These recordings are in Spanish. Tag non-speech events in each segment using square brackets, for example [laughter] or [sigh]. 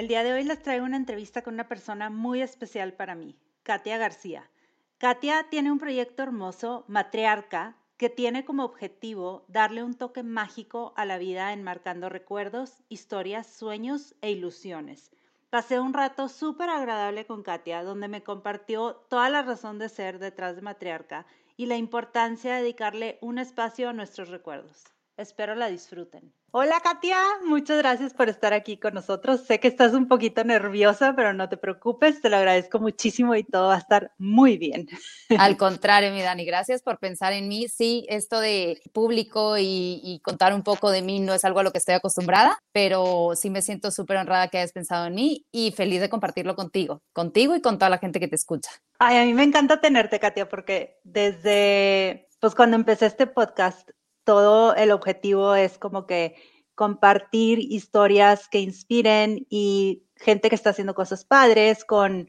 el día de hoy les traigo una entrevista con una persona muy especial para mí, Katia García. Katia tiene un proyecto hermoso, Matriarca, que tiene como objetivo darle un toque mágico a la vida enmarcando recuerdos, historias, sueños e ilusiones. Pasé un rato súper agradable con Katia, donde me compartió toda la razón de ser detrás de Matriarca y la importancia de dedicarle un espacio a nuestros recuerdos. Espero la disfruten. Hola Katia, muchas gracias por estar aquí con nosotros. Sé que estás un poquito nerviosa, pero no te preocupes, te lo agradezco muchísimo y todo va a estar muy bien. Al contrario, mi Dani, gracias por pensar en mí. Sí, esto de público y, contar un poco de mí no es algo a lo que estoy acostumbrada, pero sí me siento súper honrada que hayas pensado en mí y feliz de compartirlo contigo, contigo y con toda la gente que te escucha. Ay, a mí me encanta tenerte, Katia, porque desde, pues cuando empecé este podcast, todo el objetivo es como que compartir historias que inspiren y gente que está haciendo cosas padres con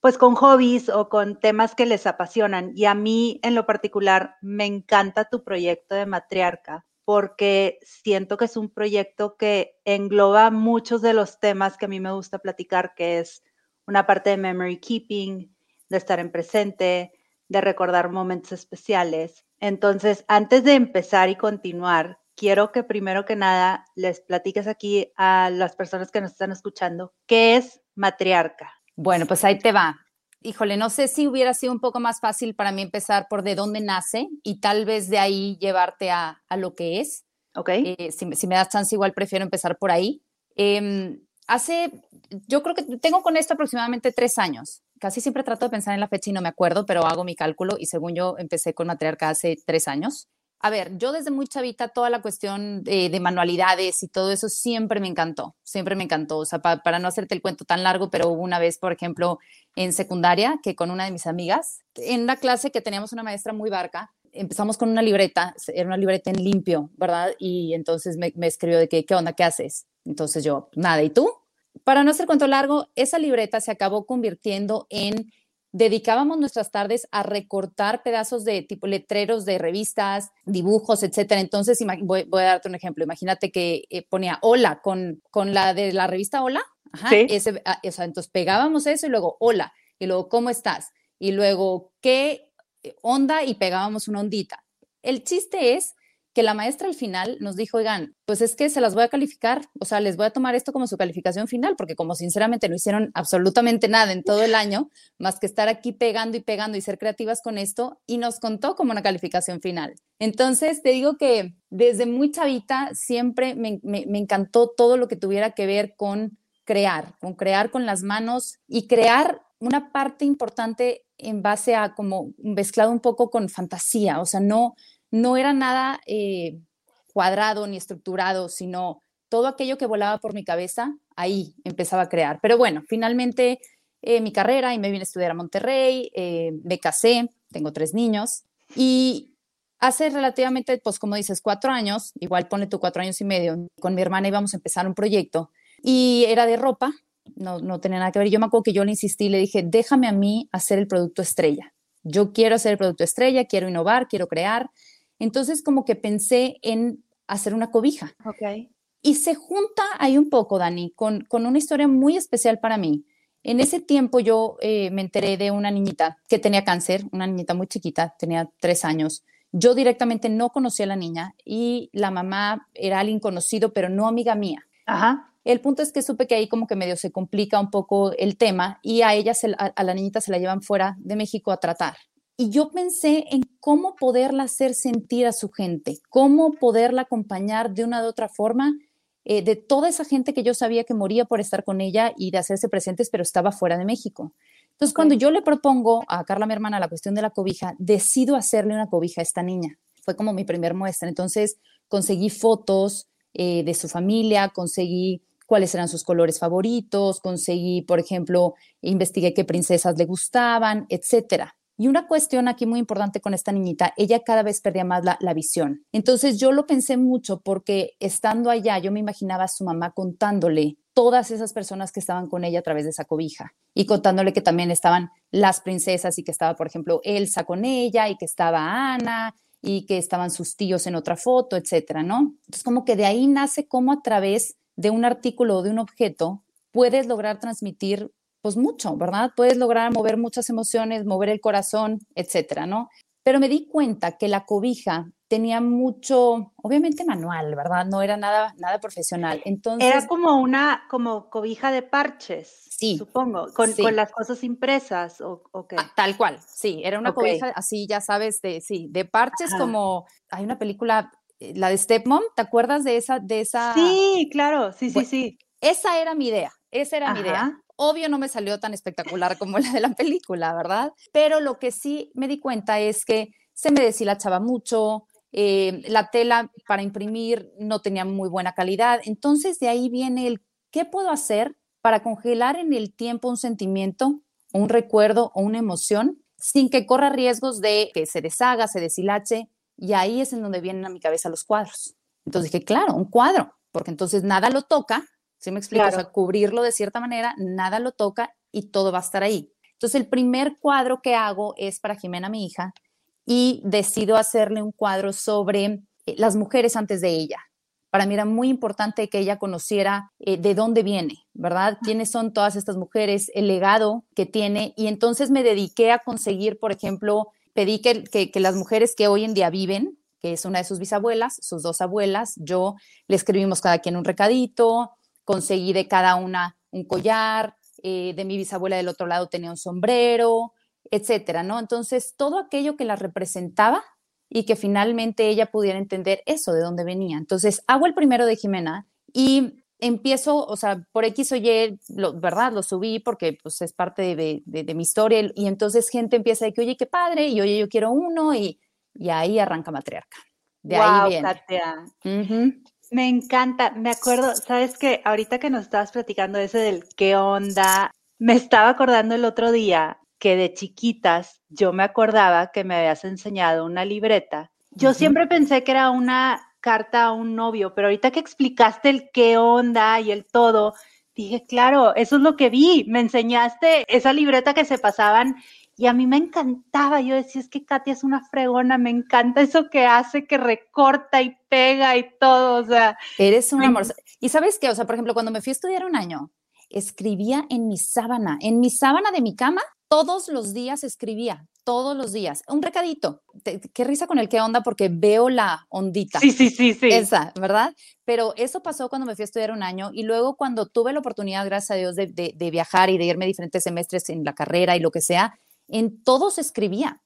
pues con hobbies o con temas que les apasionan. Y a mí en lo particular me encanta tu proyecto de matriarca porque siento que es un proyecto que engloba muchos de los temas que a mí me gusta platicar, que es una parte de memory keeping, de estar en presente, de recordar momentos especiales. Entonces, antes de empezar y continuar, quiero que primero que nada les platiques aquí a las personas que nos están escuchando qué es matriarca. Bueno, pues ahí te va. Híjole, no sé si hubiera sido un poco más fácil para mí empezar por de dónde nace y tal vez de ahí llevarte a, lo que es. Ok. Eh, si, me das chance, igual prefiero empezar por ahí. Em, hace, yo creo que tengo con esto aproximadamente tres años casi siempre trato de pensar en la fecha y no me acuerdo, pero hago mi cálculo y según yo empecé con matriarca hace tres años. A ver, yo desde muy chavita toda la cuestión de, manualidades y todo eso siempre me encantó, siempre me encantó. O sea, para no hacerte el cuento tan largo, pero una vez, por ejemplo, en secundaria, que con una de mis amigas, en la clase que teníamos una maestra muy barca, empezamos con una libreta, era una libreta en limpio, ¿verdad? Y entonces me, me escribió de que, ¿qué onda? ¿Qué haces? Entonces yo, nada, ¿y tú? Para no hacer cuento largo, esa libreta se acabó convirtiendo en dedicábamos nuestras tardes a recortar pedazos de tipo letreros de revistas, dibujos, etcétera. Entonces, voy, a darte un ejemplo. Imagínate que eh, ponía hola con, con la de la revista Hola. Ajá, ese, ah, o sea, entonces pegábamos eso y luego hola, y luego cómo estás, y luego qué onda y pegábamos una ondita. El chiste es que la maestra al final nos dijo, oigan, pues es que se las voy a calificar, o sea, les voy a tomar esto como su calificación final, porque como sinceramente no hicieron absolutamente nada en todo el año, más que estar aquí pegando y pegando y ser creativas con esto, y nos contó como una calificación final. Entonces, te digo que desde muy chavita siempre me, me encantó todo lo que tuviera que ver con crear, con crear con las manos y crear una parte importante en base a como mezclado un poco con fantasía, o sea, no, no era nada eh, cuadrado ni estructurado, sino todo aquello que volaba por mi cabeza, ahí empezaba a crear. Pero bueno, finalmente eh, mi carrera y me vine a estudiar a Monterrey, eh, me casé, tengo tres niños y hace relativamente, pues como dices, cuatro años, igual pone tú cuatro años y medio, con mi hermana íbamos a empezar un proyecto y era de ropa, no, no tenía nada que ver. Yo me acuerdo que yo le insistí, le dije, déjame a mí hacer el producto estrella. Yo quiero hacer el producto estrella, quiero innovar, quiero crear. Entonces como que pensé en hacer una cobija. Ok. Y se junta ahí un poco, Dani, con, con una historia muy especial para mí. En ese tiempo yo eh, me enteré de una niñita que tenía cáncer, una niñita muy chiquita, tenía tres años. Yo directamente no conocía a la niña y la mamá era alguien conocido, pero no amiga mía. Ajá. El punto es que supe que ahí como que medio se complica un poco el tema y a ella, a la niñita se la llevan fuera de México a tratar. Y yo pensé en cómo poderla hacer sentir a su gente, cómo poderla acompañar de una u otra forma eh, de toda esa gente que yo sabía que moría por estar con ella y de hacerse presentes, pero estaba fuera de México. Entonces, cuando yo le propongo a Carla, mi hermana, la cuestión de la cobija, decido hacerle una cobija a esta niña. Fue como mi primer muestra. Entonces, conseguí fotos eh, de su familia, conseguí cuáles eran sus colores favoritos, conseguí, por ejemplo, investigué qué princesas le gustaban, etcétera. Y una cuestión aquí muy importante con esta niñita, ella cada vez perdía más la, visión. Entonces yo lo pensé mucho porque estando allá yo me imaginaba a su mamá contándole todas esas personas que estaban con ella a través de esa cobija y contándole que también estaban las princesas y que estaba, por ejemplo, Elsa con ella y que estaba Ana y que estaban sus tíos en otra foto, etcétera, ¿no? Entonces como que de ahí nace cómo a través de un artículo o de un objeto puedes lograr transmitir pues mucho, ¿verdad? Puedes lograr mover muchas emociones, mover el corazón, etcétera, ¿no? Pero me di cuenta que la cobija tenía mucho, obviamente manual, ¿verdad? No era nada, nada profesional. Entonces era como una, como cobija de parches. Sí, supongo, con, con las cosas impresas o, o qué. Ah, tal cual, sí, era una okay. cobija así, ya sabes, de sí, de parches Ajá. como hay una película, eh, la de Stepmom, ¿te acuerdas de esa, de esa? Sí, claro, sí, sí, bueno, sí. Esa era mi idea, esa era Ajá. mi idea. Obvio no me salió tan espectacular como la de la película, ¿verdad? Pero lo que sí me di cuenta es que se me deshilachaba mucho, eh, la tela para imprimir no tenía muy buena calidad. Entonces de ahí viene el qué puedo hacer para congelar en el tiempo un sentimiento, un recuerdo o una emoción sin que corra riesgos de que se deshaga, se deshilache. Y ahí es en donde vienen a mi cabeza los cuadros. Entonces dije, claro, un cuadro, porque entonces nada lo toca, ¿sí me explico? Claro. O sea, cubrirlo de cierta manera, nada lo toca y todo va a estar ahí. Entonces el primer cuadro que hago es para Jimena, mi hija, y decido hacerle un cuadro sobre eh, las mujeres antes de ella. Para mí era muy importante que ella conociera eh, de dónde viene, ¿verdad? ¿Quiénes son todas estas mujeres? El legado que tiene. Y entonces me dediqué a conseguir, por ejemplo, pedí que, que, que las mujeres que hoy en día viven, que es una de sus bisabuelas, sus dos abuelas, yo le escribimos cada quien un recadito, conseguí de cada una un collar, eh, de mi bisabuela del otro lado tenía un sombrero, etcétera, ¿no? Entonces, todo aquello que la representaba y que finalmente ella pudiera entender eso, de dónde venía. Entonces, hago el primero de Jimena y empiezo, o sea, por X o Y, lo, ¿verdad? Lo subí porque pues es parte de, de, de, mi historia y entonces gente empieza de que, oye, qué padre, y oye, yo quiero uno y, y ahí arranca Matriarca. De wow, ahí viene. Katia. Uh -huh. Me encanta, me acuerdo, sabes que ahorita que nos estabas platicando ese del qué onda, me estaba acordando el otro día que de chiquitas yo me acordaba que me habías enseñado una libreta. Yo uh -huh. siempre pensé que era una carta a un novio, pero ahorita que explicaste el qué onda y el todo, dije, claro, eso es lo que vi, me enseñaste esa libreta que se pasaban y a mí me encantaba, yo decía, es que Katia es una fregona, me encanta eso que hace, que recorta y pega y todo, o sea. Eres un amor. Y sabes qué, o sea, por ejemplo, cuando me fui a estudiar un año, escribía en mi sábana, en mi sábana de mi cama, todos los días escribía, todos los días. Un recadito. Te, qué risa con el qué onda porque veo la ondita. Sí, sí, sí, sí. Esa, ¿verdad? Pero eso pasó cuando me fui a estudiar un año y luego cuando tuve la oportunidad, gracias a Dios, de, de, de viajar y de irme diferentes semestres en la carrera y lo que sea, en todos escribía,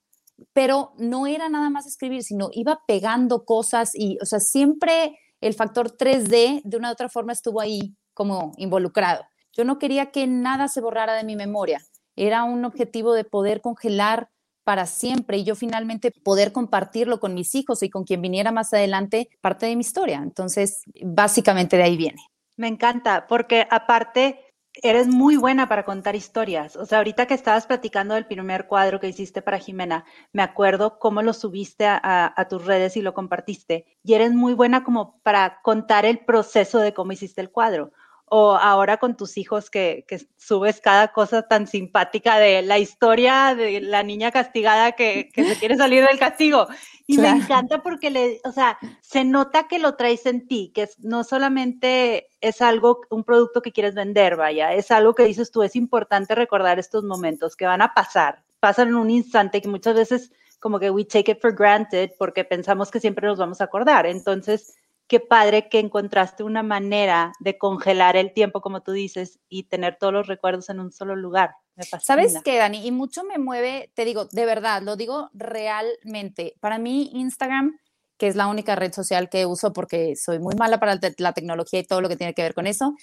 pero no era nada más escribir, sino iba pegando cosas y, o sea, siempre el factor 3D de una u otra forma estuvo ahí como involucrado. Yo no quería que nada se borrara de mi memoria. Era un objetivo de poder congelar para siempre y yo finalmente poder compartirlo con mis hijos y con quien viniera más adelante parte de mi historia. Entonces, básicamente de ahí viene. Me encanta, porque aparte eres muy buena para contar historias. O sea, ahorita que estabas platicando del primer cuadro que hiciste para Jimena, me acuerdo cómo lo subiste a, a, tus redes y lo compartiste. Y eres muy buena como para contar el proceso de cómo hiciste el cuadro. O ahora con tus hijos que, que subes cada cosa tan simpática de la historia de la niña castigada que, que se quiere [laughs] salir del castigo. Y claro. me encanta porque le, o sea, se nota que lo traes en ti, que no solamente es algo, un producto que quieres vender, vaya, es algo que dices tú, es importante recordar estos momentos que van a pasar, pasan en un instante que muchas veces como que we take it for granted porque pensamos que siempre nos vamos a acordar. Entonces, qué padre que encontraste una manera de congelar el tiempo, como tú dices, y tener todos los recuerdos en un solo lugar. ¿Sabes qué, Dani? Y mucho me mueve, te digo, de verdad, lo digo realmente. Para mí, Instagram, que es la única red social que uso porque soy muy mala para la tecnología y todo lo que tiene que ver con eso,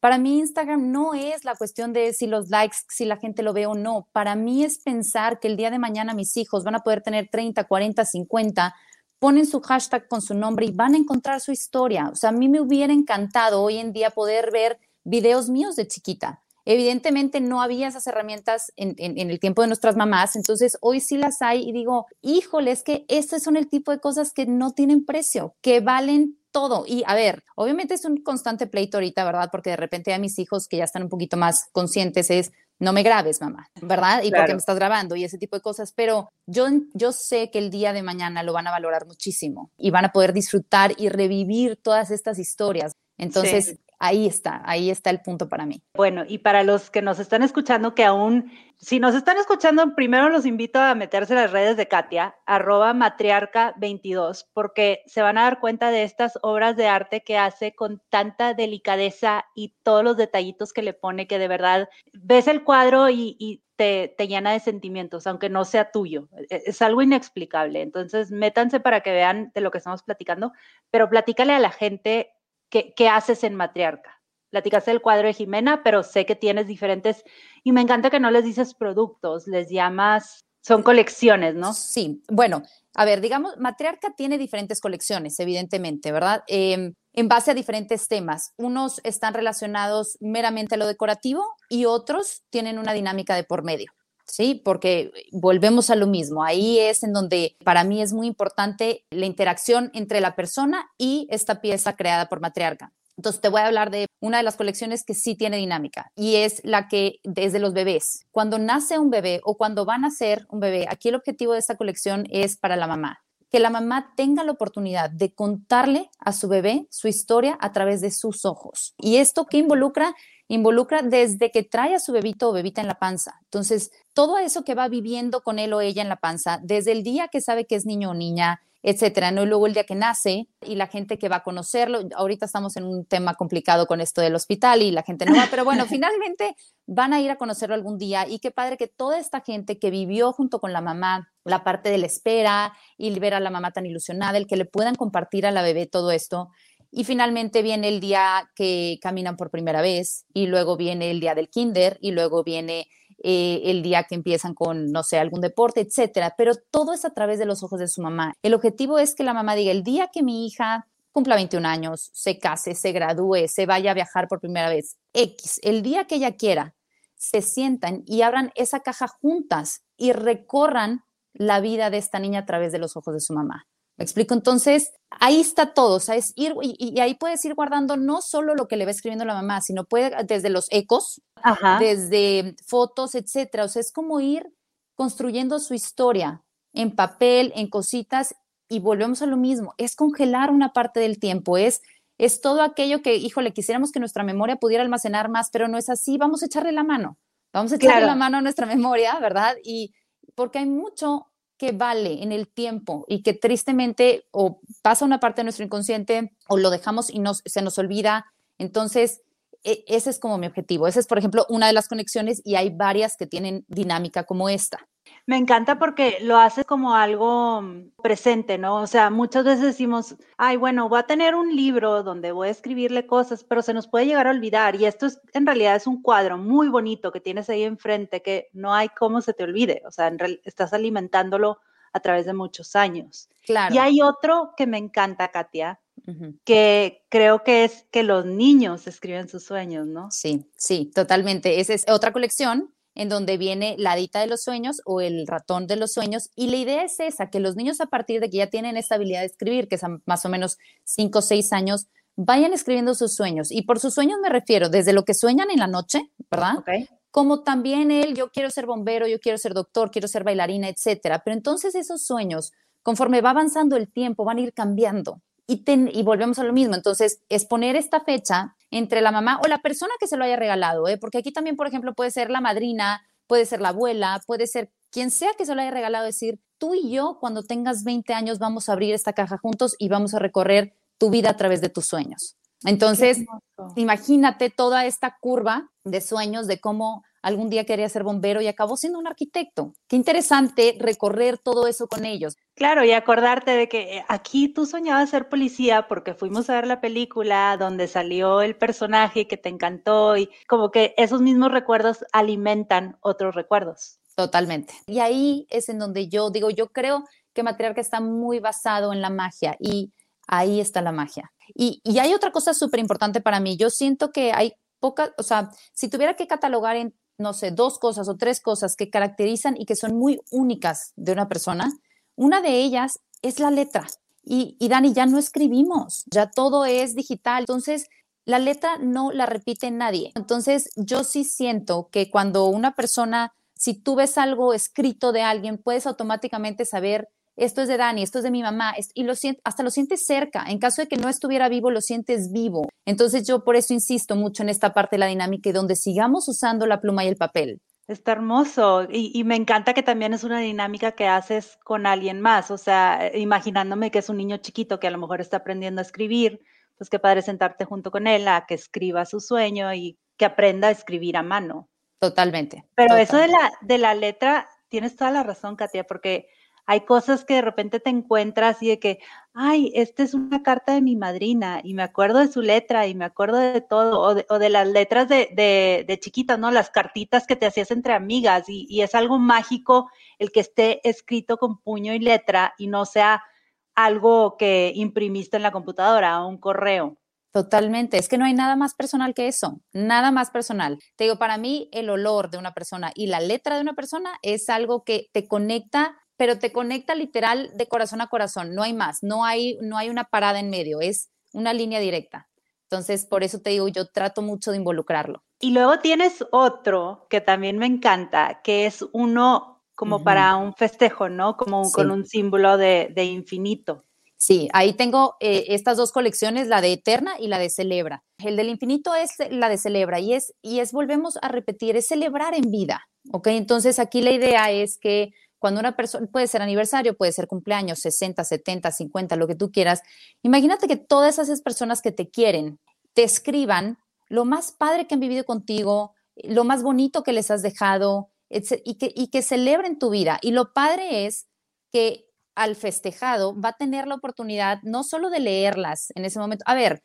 para mí Instagram no es la cuestión de si los likes, si la gente lo ve o no. Para mí es pensar que el día de mañana mis hijos van a poder tener 30, 40, 50 ponen su hashtag con su nombre y van a encontrar su historia. O sea, a mí me hubiera encantado hoy en día poder ver videos míos de chiquita. Evidentemente no había esas herramientas en, el tiempo de nuestras mamás, entonces hoy sí las hay y digo, híjole, es que estos son el tipo de cosas que no tienen precio, que valen todo. Y a ver, obviamente es un constante pleito ahorita, ¿verdad? Porque de repente a mis hijos que ya están un poquito más conscientes es, no me grabes, mamá, ¿verdad? Y porque me estás grabando y ese tipo de cosas. Pero yo, yo sé que el día de mañana lo van a valorar muchísimo y van a poder disfrutar y revivir todas estas historias. Entonces, ahí está, ahí está el punto para mí. Bueno, y para los que nos están escuchando, que aún, si nos están escuchando, primero los invito a meterse en las redes de Katia, arroba matriarca22, porque se van a dar cuenta de estas obras de arte que hace con tanta delicadeza y todos los detallitos que le pone, que de verdad ves el cuadro y, te, te, llena de sentimientos, aunque no sea tuyo. E, es algo inexplicable. Entonces, métanse para que vean de lo que estamos platicando, pero platícale a la gente ¿qué, haces en Matriarca? Platicaste el cuadro de Jimena, pero sé que tienes diferentes, y me encanta que no les dices productos, les llamas, son colecciones, ¿no? Sí, bueno, a ver, digamos, Matriarca tiene diferentes colecciones, evidentemente, ¿verdad? Em, en base a diferentes temas. Unos están relacionados meramente a lo decorativo y otros tienen una dinámica de por medio. ¿Sí? Porque volvemos a lo mismo. Ahí es en donde para mí es muy importante la interacción entre la persona y esta pieza creada por Matriarca. Entonces te voy a hablar de una de las colecciones que sí tiene dinámica y es la que desde los bebés. Cuando nace un bebé o cuando va a nacer un bebé, aquí el objetivo de esta colección es para la mamá que la mamá tenga la oportunidad de contarle a su bebé su historia a través de sus ojos. ¿Y esto qué involucra? Involucra desde que trae a su bebito o bebita en la panza. Entonces, todo eso que va viviendo con él o ella en la panza, desde el día que sabe que es niño o niña, etcétera, ¿no? Y luego el día que nace y la gente que va a conocerlo, ahorita estamos en un tema complicado con esto del hospital y la gente no va, pero bueno, [laughs] finalmente van a ir a conocerlo algún día y qué padre que toda esta gente que vivió junto con la mamá la parte de la espera y ver a la mamá tan ilusionada, el que le puedan compartir a la bebé todo esto. Y finalmente viene el día que caminan por primera vez y luego viene el día del kinder y luego viene eh, el día que empiezan con, no sé, algún deporte, etcétera. Pero todo es a través de los ojos de su mamá. El objetivo es que la mamá diga, el día que mi hija cumpla 21 años, se case, se gradúe, se vaya a viajar por primera vez, X, el día que ella quiera, se sientan y abran esa caja juntas y recorran la vida de esta niña a través de los ojos de su mamá. ¿Me explico? Entonces, ahí está todo, o sea, es ir, y, ahí puedes ir guardando no solo lo que le va escribiendo la mamá, sino puede desde los ecos, desde fotos, etcétera. O sea, es como ir construyendo su historia en papel, en cositas, y volvemos a lo mismo, es congelar una parte del tiempo, es, es todo aquello que, híjole, quisiéramos que nuestra memoria pudiera almacenar más, pero no es así, vamos a echarle la mano, vamos a echarle la mano a nuestra [laughs] memoria, ¿verdad? Y porque hay mucho que vale en el tiempo y que tristemente o pasa una parte de nuestro inconsciente o lo dejamos y nos, se nos olvida. Entonces, e, ese es como mi objetivo. Esa es, por ejemplo, una de las conexiones y hay varias que tienen dinámica como esta. Me encanta porque lo hace como algo presente, ¿no? O sea, muchas veces decimos, ay, bueno, voy a tener un libro donde voy a escribirle cosas, pero se nos puede llegar a olvidar. Y esto es, en realidad es un cuadro muy bonito que tienes ahí enfrente que no hay cómo se te olvide. O sea, en estás alimentándolo a través de muchos años. Claro. Y hay otro que me encanta, Katia, que creo que es que los niños escriben sus sueños, ¿no? Sí, sí, totalmente. Esa es otra colección en donde viene la dita de los sueños o el ratón de los sueños. Y la idea es esa, que los niños a partir de que ya tienen esta habilidad de escribir, que es más o menos 5 o 6 años, vayan escribiendo sus sueños. Y por sus sueños me refiero desde lo que sueñan en la noche, ¿verdad? Como también él, yo quiero ser bombero, yo quiero ser doctor, quiero ser bailarina, etcétera. Pero entonces esos sueños, conforme va avanzando el tiempo, van a ir cambiando. Y, y volvemos a lo mismo. Entonces, es poner esta fecha entre la mamá o la persona que se lo haya regalado, ¿eh? porque aquí también, por ejemplo, puede ser la madrina, puede ser la abuela, puede ser quien sea que se lo haya regalado, decir, tú y yo cuando tengas 20 años vamos a abrir esta caja juntos y vamos a recorrer tu vida a través de tus sueños. Entonces, imagínate toda esta curva de sueños de cómo algún día quería ser bombero y acabó siendo un arquitecto. Qué interesante recorrer todo eso con ellos. Claro, y acordarte de que eh, aquí tú soñabas ser policía porque fuimos a ver la película donde salió el personaje que te encantó y como que esos mismos recuerdos alimentan otros recuerdos. Totalmente. Y ahí es en donde yo digo, yo creo que Matriarca está muy basado en la magia y ahí está la magia. Y, y hay otra cosa súper importante para mí. Yo siento que hay pocas, o sea, si tuviera que catalogar en, no sé, dos cosas o tres cosas que caracterizan y que son muy únicas de una persona, una de ellas es la letra. Y, y Dani, ya no escribimos, ya todo es digital. Entonces, la letra no la repite nadie. Entonces, yo sí siento que cuando una persona, si tú ves algo escrito de alguien, puedes automáticamente saber, esto es de Dani, esto es de mi mamá, y lo hasta lo sientes cerca. En caso de que no estuviera vivo, lo sientes vivo. Entonces, yo por eso insisto mucho en esta parte de la dinámica y donde sigamos usando la pluma y el papel. Está hermoso y, y, me encanta que también es una dinámica que haces con alguien más, o sea, imaginándome que es un niño chiquito que a lo mejor está aprendiendo a escribir, pues qué padre sentarte junto con él a que escriba su sueño y que aprenda a escribir a mano. Totalmente. Pero eso de la, de la letra, tienes toda la razón, Katia, porque hay cosas que de repente te encuentras y de que, ay, esta es una carta de mi madrina y me acuerdo de su letra y me acuerdo de todo, o de, o las letras de, de, de, chiquitas, ¿no? Las cartitas que te hacías entre amigas y, y es algo mágico el que esté escrito con puño y letra y no sea algo que imprimiste en la computadora, un correo. Totalmente, es que no hay nada más personal que eso, nada más personal. Te digo, para mí el olor de una persona y la letra de una persona es algo que te conecta, pero te conecta literal de corazón a corazón, no hay más, no hay, no hay una parada en medio, es una línea directa. Entonces, por eso te digo, yo trato mucho de involucrarlo. Y luego tienes otro que también me encanta, que es uno como uh -huh. para un festejo, ¿no? Como sí. con un símbolo de, de, infinito. Sí, ahí tengo eh, estas dos colecciones, la de Eterna y la de Celebra. El del infinito es la de Celebra y es, y es, volvemos a repetir, es celebrar en vida, ¿ok? Entonces aquí la idea es que cuando una persona, puede ser aniversario, puede ser cumpleaños, 60, 70, 50, lo que tú quieras, imagínate que todas esas personas que te quieren te escriban lo más padre que han vivido contigo, lo más bonito que les has dejado, y que, y que celebren tu vida. Y lo padre es que al festejado va a tener la oportunidad no solo de leerlas en ese momento. A ver,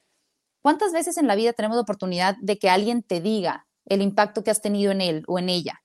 ¿cuántas veces en la vida tenemos la oportunidad de que alguien te diga el impacto que has tenido en él o en ella?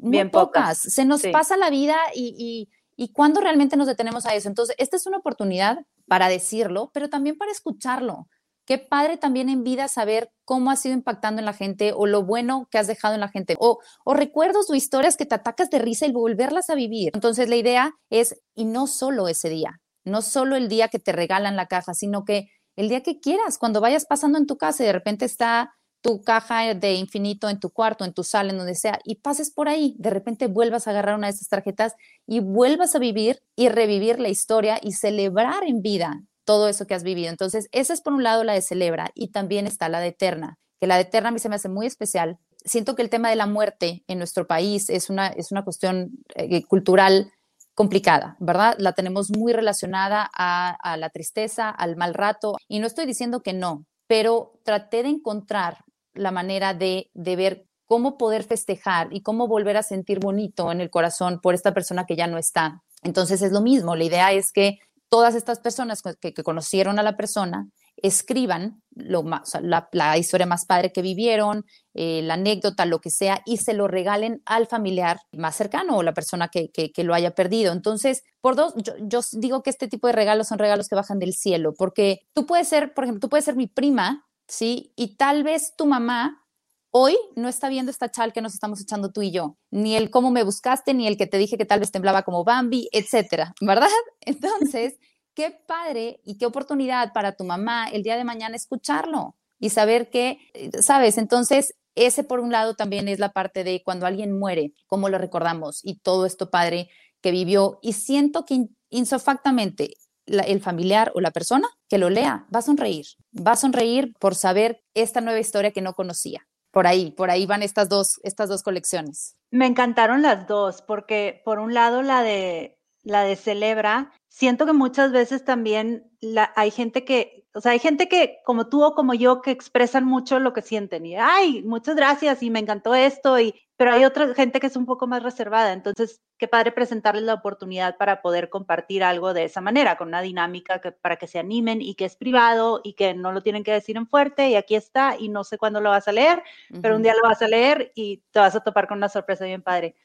Muy Bien pocas. pocas. Se nos sí. pasa la vida y, y, y cuándo realmente nos detenemos a eso. Entonces, esta es una oportunidad para decirlo, pero también para escucharlo. Qué padre también en vida saber cómo has ido impactando en la gente o lo bueno que has dejado en la gente o, o recuerdos o historias que te atacas de risa y volverlas a vivir. Entonces la idea es, y no solo ese día, no solo el día que te regalan la caja, sino que el día que quieras, cuando vayas pasando en tu casa y de repente está tu caja de infinito en tu cuarto, en tu sala, en donde sea, y pases por ahí, de repente vuelvas a agarrar una de estas tarjetas y vuelvas a vivir y revivir la historia y celebrar en vida todo eso que has vivido. Entonces, esa es por un lado la de Celebra y también está la de Eterna, que la de Eterna a mí se me hace muy especial. Siento que el tema de la muerte en nuestro país es una, es una cuestión eh, cultural complicada, ¿verdad? La tenemos muy relacionada a, a la tristeza, al mal rato, y no estoy diciendo que no, pero traté de encontrar la manera de, de ver cómo poder festejar y cómo volver a sentir bonito en el corazón por esta persona que ya no está. Entonces es lo mismo, la idea es que todas estas personas que, que conocieron a la persona escriban lo más, la, la, historia más padre que vivieron, eh, la anécdota, lo que sea, y se lo regalen al familiar más cercano o la persona que, que, lo haya perdido. Entonces, por dos, yo, digo que este tipo de regalos son regalos que bajan del cielo, porque tú puedes ser, por ejemplo, tú puedes ser mi prima, ¿sí? Y tal vez tu mamá hoy no está viendo esta chal que nos estamos echando tú y yo, ni el cómo me buscaste, ni el que te dije que tal vez temblaba como Bambi, etcétera, ¿verdad? [laughs] Entonces, qué padre y qué oportunidad para tu mamá el día de mañana escucharlo y saber que, ¿sabes? Entonces, ese por un lado también es la parte de cuando alguien muere, cómo lo recordamos y todo esto padre que vivió. Y siento que insofactamente el familiar o la persona que lo lea va a sonreír, va a sonreír por saber esta nueva historia que no conocía por ahí, por ahí van estas dos, estas dos colecciones. Me encantaron las dos, porque por un lado la de la de Celebra, siento que muchas veces también la, hay gente que, o sea, hay gente que como tú o como yo que expresan mucho lo que sienten y, ay, muchas gracias y me encantó esto y, pero hay otra gente que es un poco más reservada, entonces qué padre presentarles la oportunidad para poder compartir algo de esa manera, con una dinámica que, para que se animen y que es privado y que no lo tienen que decir en fuerte y aquí está y no sé cuándo lo vas a leer, uh -huh. pero un día lo vas a leer y te vas a topar con una sorpresa bien padre.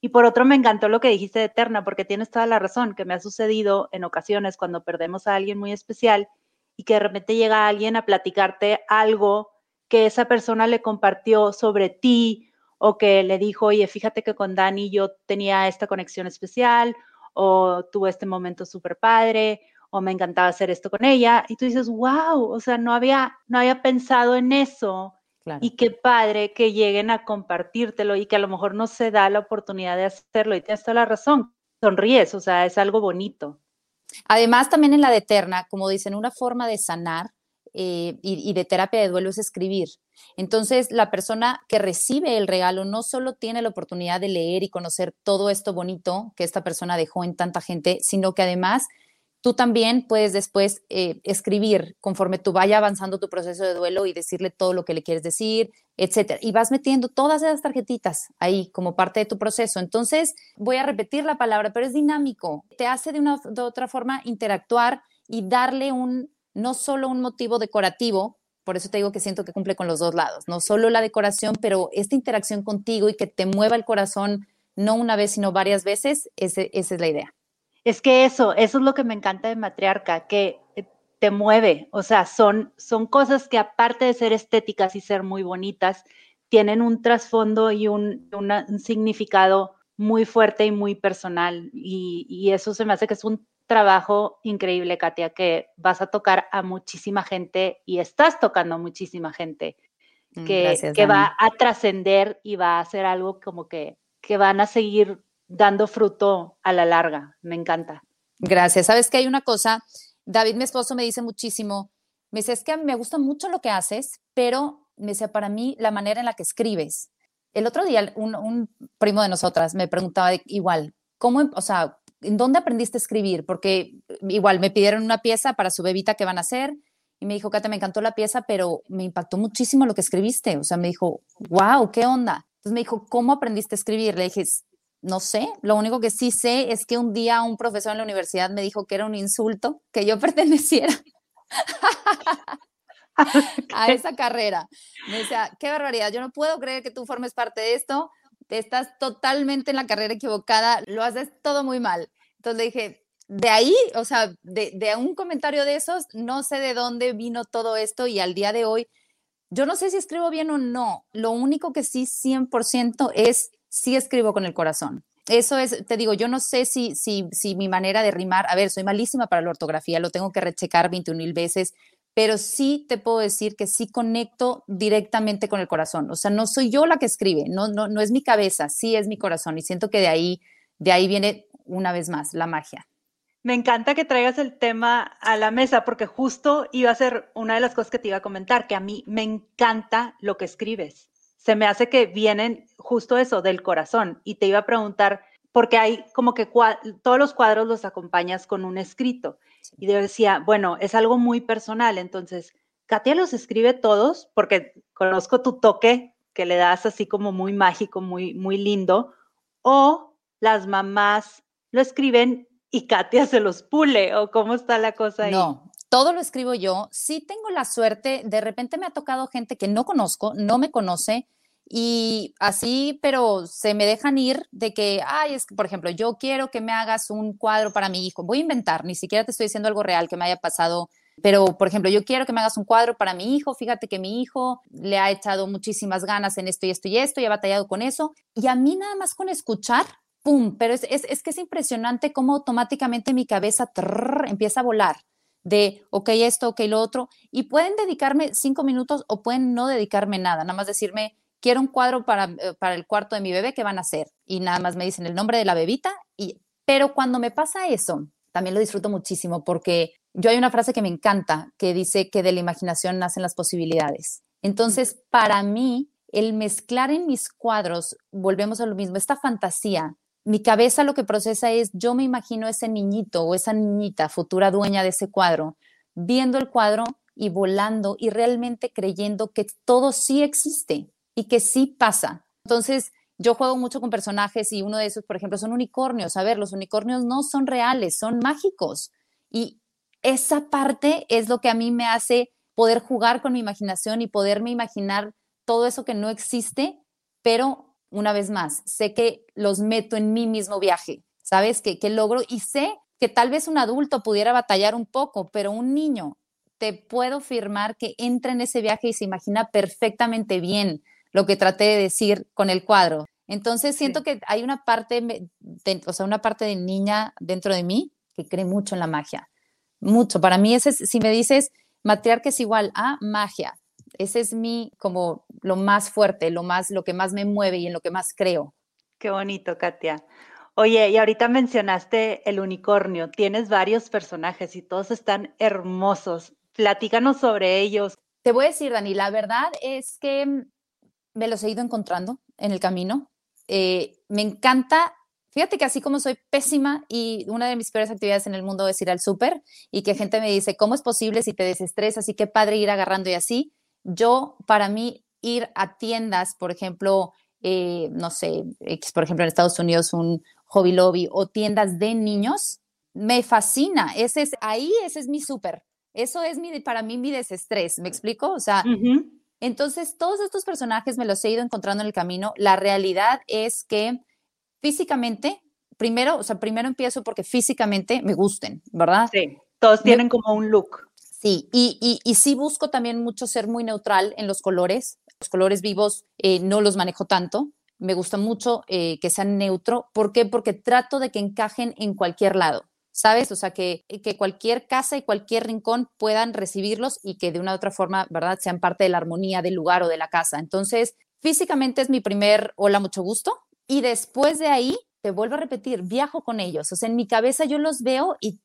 Y por otro, me encantó lo que dijiste de Eterna, porque tienes toda la razón, que me ha sucedido en ocasiones cuando perdemos a alguien muy especial y que de repente llega alguien a platicarte algo que esa persona le compartió sobre ti o que le dijo, oye, fíjate que con Dani yo tenía esta conexión especial o tuve este momento súper padre o me encantaba hacer esto con ella. Y tú dices, wow, o sea, no había, no había pensado en eso. Y qué padre que lleguen a compartírtelo y que a lo mejor no se da la oportunidad de hacerlo. Y tienes toda la razón, sonríes, o sea, es algo bonito. Además, también en la de Eterna, como dicen, una forma de sanar eh, y, de terapia de duelo es escribir. Entonces, la persona que recibe el regalo no solo tiene la oportunidad de leer y conocer todo esto bonito que esta persona dejó en tanta gente, sino que además tú también puedes después eh, escribir conforme tú vaya avanzando tu proceso de duelo y decirle todo lo que le quieres decir, etcétera. Y vas metiendo todas esas tarjetitas ahí como parte de tu proceso. Entonces, voy a repetir la palabra, pero es dinámico. Te hace de una de otra forma interactuar y darle un no solo un motivo decorativo, por eso te digo que siento que cumple con los dos lados, no solo la decoración, pero esta interacción contigo y que te mueva el corazón no una vez, sino varias veces, esa es la idea. Es que eso, eso es lo que me encanta de Matriarca, que te mueve, o sea, son, son cosas que aparte de ser estéticas y ser muy bonitas, tienen un trasfondo y un, significado muy fuerte y muy personal. Y, y, eso se me hace que es un trabajo increíble, Katia, que vas a tocar a muchísima gente y estás tocando a muchísima gente mm, que, que va a trascender y va a hacer algo como que, que van a seguir dando fruto a la larga. Me encanta. Gracias. Sabes que hay una cosa, David, mi esposo, me dice muchísimo, me dice, es que me gusta mucho lo que haces, pero me dice, para mí, la manera en la que escribes. El otro día, un, primo de nosotras me preguntaba igual, ¿cómo, o sea, ¿en dónde aprendiste a escribir? Porque igual me pidieron una pieza para su bebita que van a hacer y me dijo, Kate, me encantó la pieza, pero me impactó muchísimo lo que escribiste. O sea, me dijo, wow, ¿qué onda? Entonces me dijo, ¿cómo aprendiste a escribir? Le dije, no sé, lo único que sí sé es que un día un profesor en la universidad me dijo que era un insulto que yo [laughs] perteneciera [laughs] a esa carrera. Me decía, qué barbaridad, yo no puedo creer que tú formes parte de esto, estás totalmente en la carrera equivocada, lo haces todo muy mal. Entonces le dije, de ahí, o sea, de, de un comentario de esos, no sé de dónde vino todo esto y al día de hoy, yo no sé si escribo bien o no, lo único que sí 100% es sí escribo con el corazón. Eso es, te digo, yo no sé si, si, si mi manera de rimar, a ver, soy malísima para la ortografía, lo tengo que rechecar 21 mil veces, pero sí te puedo decir que sí conecto directamente con el corazón. O sea, no soy yo la que escribe, no, no, no es mi cabeza, sí es mi corazón y siento que de ahí, de ahí viene una vez más la magia. Me encanta que traigas el tema a la mesa porque justo iba a ser una de las cosas que te iba a comentar, que a mí me encanta lo que escribes se me hace que vienen justo eso del corazón. Y te iba a preguntar, porque hay como que todos los cuadros los acompañas con un escrito. Y yo decía, bueno, es algo muy personal. Entonces, Katia los escribe todos, porque conozco tu toque que le das así como muy mágico, muy, muy lindo, o las mamás lo escriben y Katia se los pule, o cómo está la cosa ahí. No, todo lo escribo yo. Sí tengo la suerte, de repente me ha tocado gente que no conozco, no me conoce, y así, pero se me dejan ir de que, ay, es que, por ejemplo, yo quiero que me hagas un cuadro para mi hijo. Voy a inventar, ni siquiera te estoy diciendo algo real que me haya pasado, pero, por ejemplo, yo quiero que me hagas un cuadro para mi hijo. Fíjate que mi hijo le ha echado muchísimas ganas en esto y esto y esto y ha batallado con eso. Y a mí nada más con escuchar, ¡pum! Pero es, es, que es impresionante cómo automáticamente mi cabeza empieza a volar de, ok, esto, ok, lo otro. Y pueden dedicarme cinco minutos o pueden no dedicarme nada, nada más decirme, quiero un cuadro para, eh, para el cuarto de mi bebé, ¿qué van a hacer? Y nada más me dicen el nombre de la bebita. Y, pero cuando me pasa eso, también lo disfruto muchísimo porque yo hay una frase que me encanta que dice que de la imaginación nacen las posibilidades. Entonces, para mí, el mezclar en mis cuadros, volvemos a lo mismo, esta fantasía, mi cabeza lo que procesa es, yo me imagino ese niñito o esa niñita, futura dueña de ese cuadro, viendo el cuadro y volando y realmente creyendo que todo sí existe, y que sí pasa. Entonces, yo juego mucho con personajes y uno de esos, por ejemplo, son unicornios. A ver, los unicornios no son reales, son mágicos. Y esa parte es lo que a mí me hace poder jugar con mi imaginación y poderme imaginar todo eso que no existe, pero una vez más, sé que los meto en mi mismo viaje, ¿sabes? Que, que logro y sé que tal vez un adulto pudiera batallar un poco, pero un niño, te puedo firmar que entra en ese viaje y se imagina perfectamente bien lo que traté de decir con el cuadro. Entonces siento que hay una parte, de, o sea, una parte de niña dentro de mí que cree mucho en la magia. Mucho. Para mí, ese si me dices, matriarca es igual a magia. Ese es mi, como lo más fuerte, lo más, lo que más me mueve y en lo que más creo. Qué bonito, Katia. Oye, y ahorita mencionaste el unicornio. Tienes varios personajes y todos están hermosos. Platícanos sobre ellos. Te voy a decir, Dani, la verdad es que me los he ido encontrando en el camino. Eh, me encanta, fíjate que así como soy pésima y una de mis peores actividades en el mundo es ir al súper y que gente me dice, ¿cómo es posible si te desestresas y qué padre ir agarrando y así? Yo, para mí, ir a tiendas, por ejemplo, eh, no sé, por ejemplo, en Estados Unidos un Hobby Lobby o tiendas de niños, me fascina. Ese es, ahí ese es mi súper. Eso es mi, para mí mi desestrés, ¿me explico? O sea, entonces, todos estos personajes me los he ido encontrando en el camino. La realidad es que físicamente, primero, o sea, primero empiezo porque físicamente me gusten, ¿verdad? Sí, todos tienen como un look. Sí, y, y, sí busco también mucho ser muy neutral en los colores. Los colores vivos eh, no los manejo tanto. Me gusta mucho eh, que sean neutro. ¿Por qué? Porque trato de que encajen en cualquier lado. ¿sabes? O sea, que, que cualquier casa y cualquier rincón puedan recibirlos y que de una u otra forma, ¿verdad?, sean parte de la armonía del lugar o de la casa. Entonces, físicamente es mi primer hola, mucho gusto. Y después de ahí, te vuelvo a repetir, viajo con ellos. O sea, en mi cabeza yo los veo y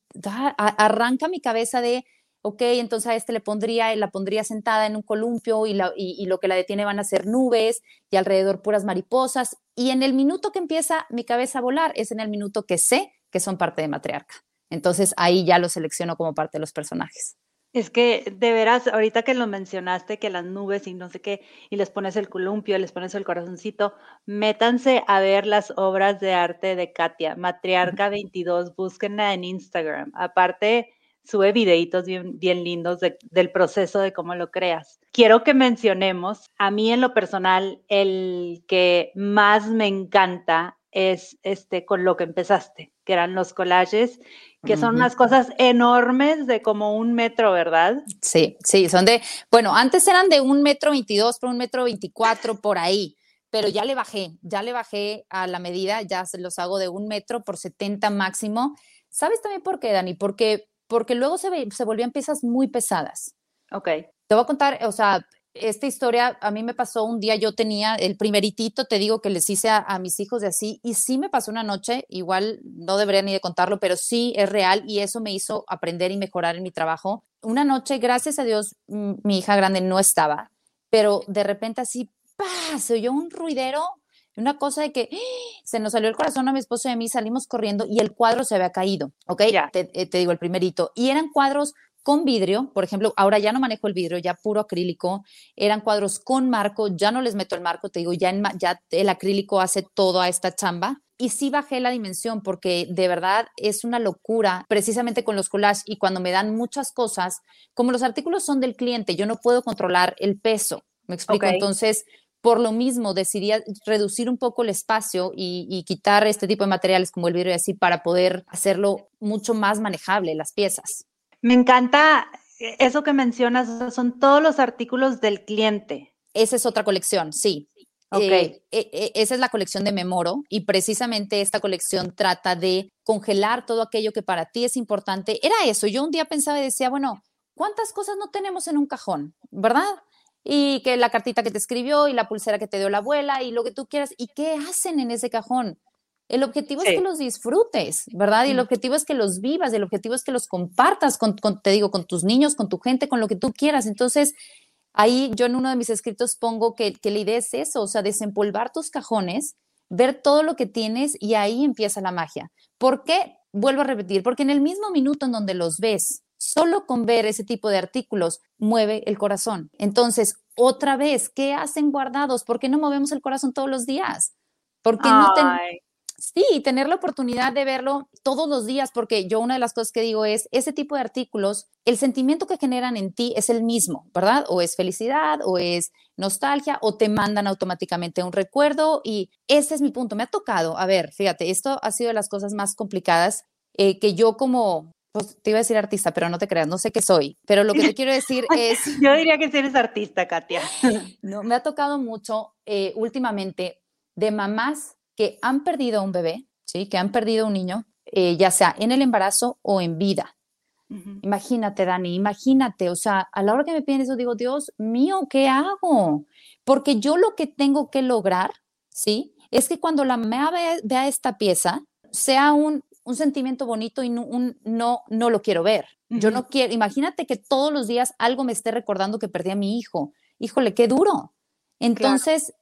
arranca mi cabeza de, ok, entonces a este le pondría, la pondría sentada en un columpio y, y, lo que la detiene van a ser nubes y alrededor puras mariposas. Y en el minuto que empieza mi cabeza a volar es en el minuto que sé que son parte de matriarca. Entonces ahí ya lo selecciono como parte de los personajes. Es que de veras, ahorita que lo mencionaste, que las nubes y no sé qué, y les pones el columpio, les pones el corazoncito, métanse a ver las obras de arte de Katia, Matriarca 22, búsquenla en Instagram. Aparte, sube videitos bien, bien lindos del proceso de cómo lo creas. Quiero que mencionemos, a mí en lo personal, el que más me encanta es este con lo que empezaste, que eran los collages, que son unas cosas enormes de como un metro, ¿verdad? Sí, sí, son de, bueno, antes eran de un metro veintidós por un metro veinticuatro por ahí, pero ya le bajé, ya le bajé a la medida, ya se los hago de un metro por setenta máximo. ¿Sabes también por qué, Dani? Porque, porque luego se, se volvían piezas muy pesadas. Ok. Te voy a contar, o sea, esta historia a mí me pasó un día, yo tenía el primeritito, te digo que les hice a, mis hijos de así, y sí me pasó una noche, igual no debería ni de contarlo, pero sí es real y eso me hizo aprender y mejorar en mi trabajo. Una noche, gracias a Dios, mi hija grande no estaba, pero de repente así, ¡pah! se oyó un ruidero, una cosa de que [gasps] se nos salió el corazón a mi esposo y a mí, salimos corriendo y el cuadro se había caído, ¿ok? Te, eh, te digo el primerito. Y eran cuadros con vidrio, por ejemplo, ahora ya no manejo el vidrio, ya puro acrílico, eran cuadros con marco, ya no les meto el marco, te digo, ya, ya el acrílico hace todo a esta chamba. Y sí bajé la dimensión porque de verdad es una locura, precisamente con los collages y cuando me dan muchas cosas, como los artículos son del cliente, yo no puedo controlar el peso, me explico. Entonces, por lo mismo, decidí reducir un poco el espacio y, y, quitar este tipo de materiales como el vidrio y así para poder hacerlo mucho más manejable, las piezas. Me encanta eso que mencionas, son todos los artículos del cliente. Esa es otra colección, sí. Ok. Eh, eh, eh, esa es la colección de Memoro y precisamente esta colección trata de congelar todo aquello que para ti es importante. Era eso, yo un día pensaba y decía, bueno, ¿cuántas cosas no tenemos en un cajón? ¿Verdad? Y que la cartita que te escribió y la pulsera que te dio la abuela y lo que tú quieras. ¿Y qué hacen en ese cajón? El objetivo es que los disfrutes, ¿verdad? Y el objetivo es que los vivas, el objetivo es que los compartas con, te digo, con tus niños, con tu gente, con lo que tú quieras. Entonces, ahí yo en uno de mis escritos pongo que, que la idea es eso, o sea, desempolvar tus cajones, ver todo lo que tienes y ahí empieza la magia. ¿Por qué? Vuelvo a repetir, porque en el mismo minuto en donde los ves, solo con ver ese tipo de artículos, mueve el corazón. Entonces, otra vez, ¿qué hacen guardados? ¿Por qué no movemos el corazón todos los días? ¿Por qué no, Sí, tener la oportunidad de verlo todos los días, porque yo una de las cosas que digo es, ese tipo de artículos, el sentimiento que generan en ti es el mismo, ¿verdad? O es felicidad, o es nostalgia, o te mandan automáticamente un recuerdo, y ese es mi punto. Me ha tocado, a ver, fíjate, esto ha sido de las cosas más complicadas eh, que yo como pues te iba a decir artista, pero no te creas, no sé qué soy. Pero lo que te quiero decir [laughs] es. Yo diría que eres artista, Katia. [laughs] no, me ha tocado mucho eh, últimamente de mamás que han perdido un bebé, ¿sí? Que han perdido un niño, eh, ya sea en el embarazo o en vida. Imagínate, Dani, imagínate, o sea, a la hora que me piden eso, digo, Dios mío, ¿qué hago? Porque yo lo que tengo que lograr, ¿sí? Es que cuando la mamá vea esta pieza, sea un, un sentimiento bonito y no, un, no, no lo quiero ver. Yo no quiero, imagínate que todos los días algo me esté recordando que perdí a mi hijo. Híjole, qué duro. Entonces,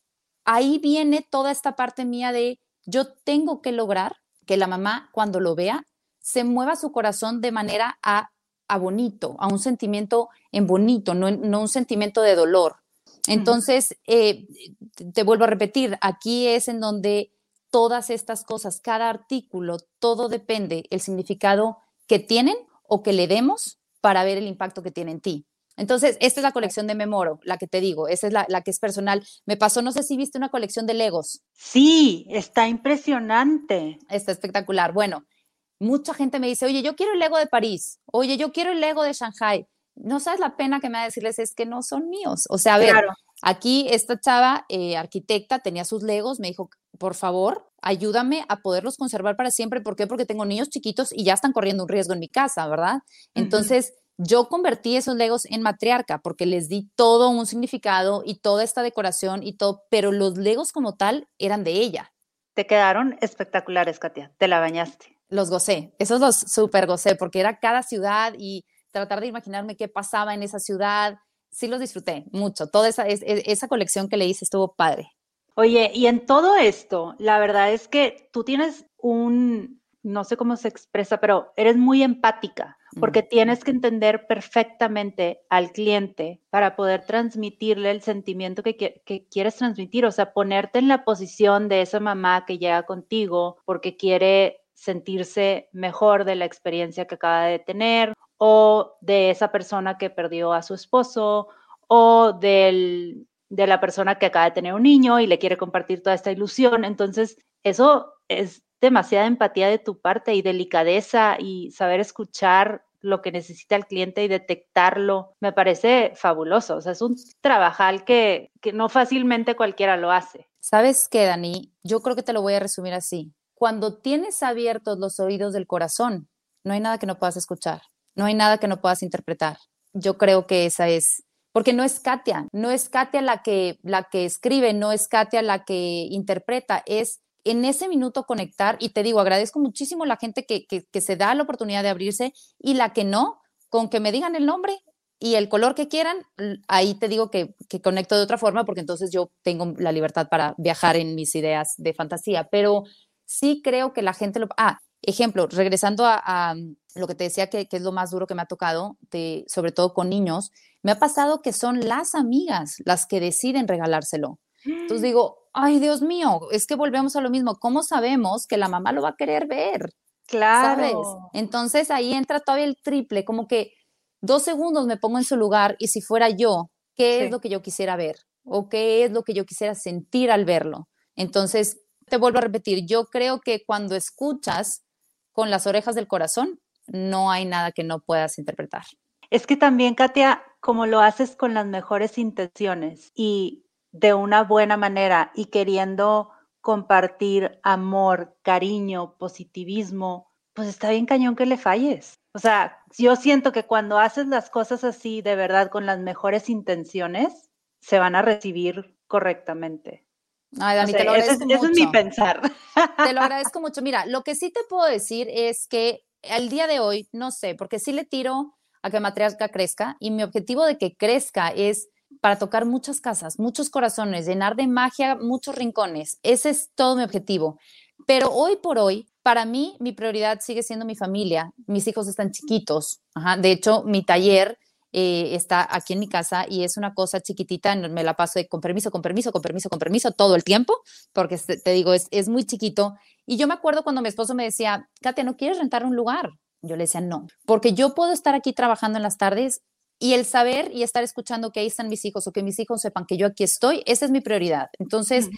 ahí viene toda esta parte mía de yo tengo que lograr que la mamá cuando lo vea se mueva su corazón de manera a, a bonito, a un sentimiento en bonito, no, no un sentimiento de dolor. Entonces, eh, te vuelvo a repetir, aquí es en donde todas estas cosas, cada artículo, todo depende el significado que tienen o que le demos para ver el impacto que tiene en ti. Entonces, esta es la colección de Memoro, la que te digo, esa es la, la, que es personal. Me pasó, no sé si viste una colección de Legos. Sí, está impresionante. Está espectacular. Bueno, mucha gente me dice, oye, yo quiero el Lego de París, oye, yo quiero el Lego de Shanghai. No sabes la pena que me va a decirles, es que no son míos. O sea, a ver, aquí esta chava, eh, arquitecta, tenía sus Legos, me dijo, por favor, ayúdame a poderlos conservar para siempre. ¿Por qué? Porque tengo niños chiquitos y ya están corriendo un riesgo en mi casa, ¿verdad? Entonces, yo convertí esos legos en matriarca porque les di todo un significado y toda esta decoración y todo, pero los legos como tal eran de ella. Te quedaron espectaculares, Katia. Te la bañaste. Los gocé. Esos los súper gocé porque era cada ciudad y tratar de imaginarme qué pasaba en esa ciudad. Sí los disfruté mucho. Toda esa, esa colección que le hice estuvo padre. Oye, y en todo esto, la verdad es que tú tienes un, no sé cómo se expresa, pero eres muy empática porque tienes que entender perfectamente al cliente para poder transmitirle el sentimiento que, que, quieres transmitir, o sea, ponerte en la posición de esa mamá que llega contigo porque quiere sentirse mejor de la experiencia que acaba de tener o de esa persona que perdió a su esposo o del de la persona que acaba de tener un niño y le quiere compartir toda esta ilusión. Entonces, eso es demasiada empatía de tu parte y delicadeza y saber escuchar lo que necesita el cliente y detectarlo, me parece fabuloso. O sea, es un trabajal que, que no fácilmente cualquiera lo hace. ¿Sabes qué, Dani? Yo creo que te lo voy a resumir así. Cuando tienes abiertos los oídos del corazón, no hay nada que no puedas escuchar, no hay nada que no puedas interpretar. Yo creo que esa es porque no es Katia, no es Katia la que, la que escribe, no es Katia la que interpreta, es en ese minuto conectar y te digo, agradezco muchísimo la gente que, que, se da la oportunidad de abrirse y la que no, con que me digan el nombre y el color que quieran, ahí te digo que, que, conecto de otra forma porque entonces yo tengo la libertad para viajar en mis ideas de fantasía, pero sí creo que la gente lo... Ah, ejemplo, regresando a, lo que te decía que, que, es lo más duro que me ha tocado, de, sobre todo con niños, me ha pasado que son las amigas las que deciden regalárselo. Entonces digo, ay Dios mío, es que volvemos a lo mismo, ¿cómo sabemos que la mamá lo va a querer ver? Claro. Entonces ahí entra todavía el triple, como que dos segundos me pongo en su lugar y si fuera yo, ¿qué es lo que yo quisiera ver? ¿O qué es lo que yo quisiera sentir al verlo? Entonces, te vuelvo a repetir, yo creo que cuando escuchas con las orejas del corazón, no hay nada que no puedas interpretar. Es que también, Katia, como lo haces con las mejores intenciones y de una buena manera y queriendo compartir amor, cariño, positivismo, pues está bien cañón que le falles. O sea, yo siento que cuando haces las cosas así de verdad con las mejores intenciones, se van a recibir correctamente. Ay, Dani, te lo agradezco mucho. Eso es mi pensar. Te lo agradezco mucho. Mira, lo que sí te puedo decir es que al día de hoy, no sé, porque sí le tiro a que Matriarca crezca y mi objetivo de que crezca es para tocar muchas casas, muchos corazones, llenar de magia muchos rincones. Ese es todo mi objetivo. Pero hoy por hoy, para mí, mi prioridad sigue siendo mi familia. Mis hijos están chiquitos. De hecho, mi taller eh, está aquí en mi casa y es una cosa chiquitita, me la paso de con permiso, con permiso, con permiso, con permiso todo el tiempo, porque te digo, es, es muy chiquito. Y yo me acuerdo cuando mi esposo me decía, Katia, ¿no quieres rentar un lugar? Yo le decía, no, porque yo puedo estar aquí trabajando en las tardes y el saber y estar escuchando que ahí están mis hijos o que mis hijos sepan que yo aquí estoy, esa es mi prioridad. Entonces,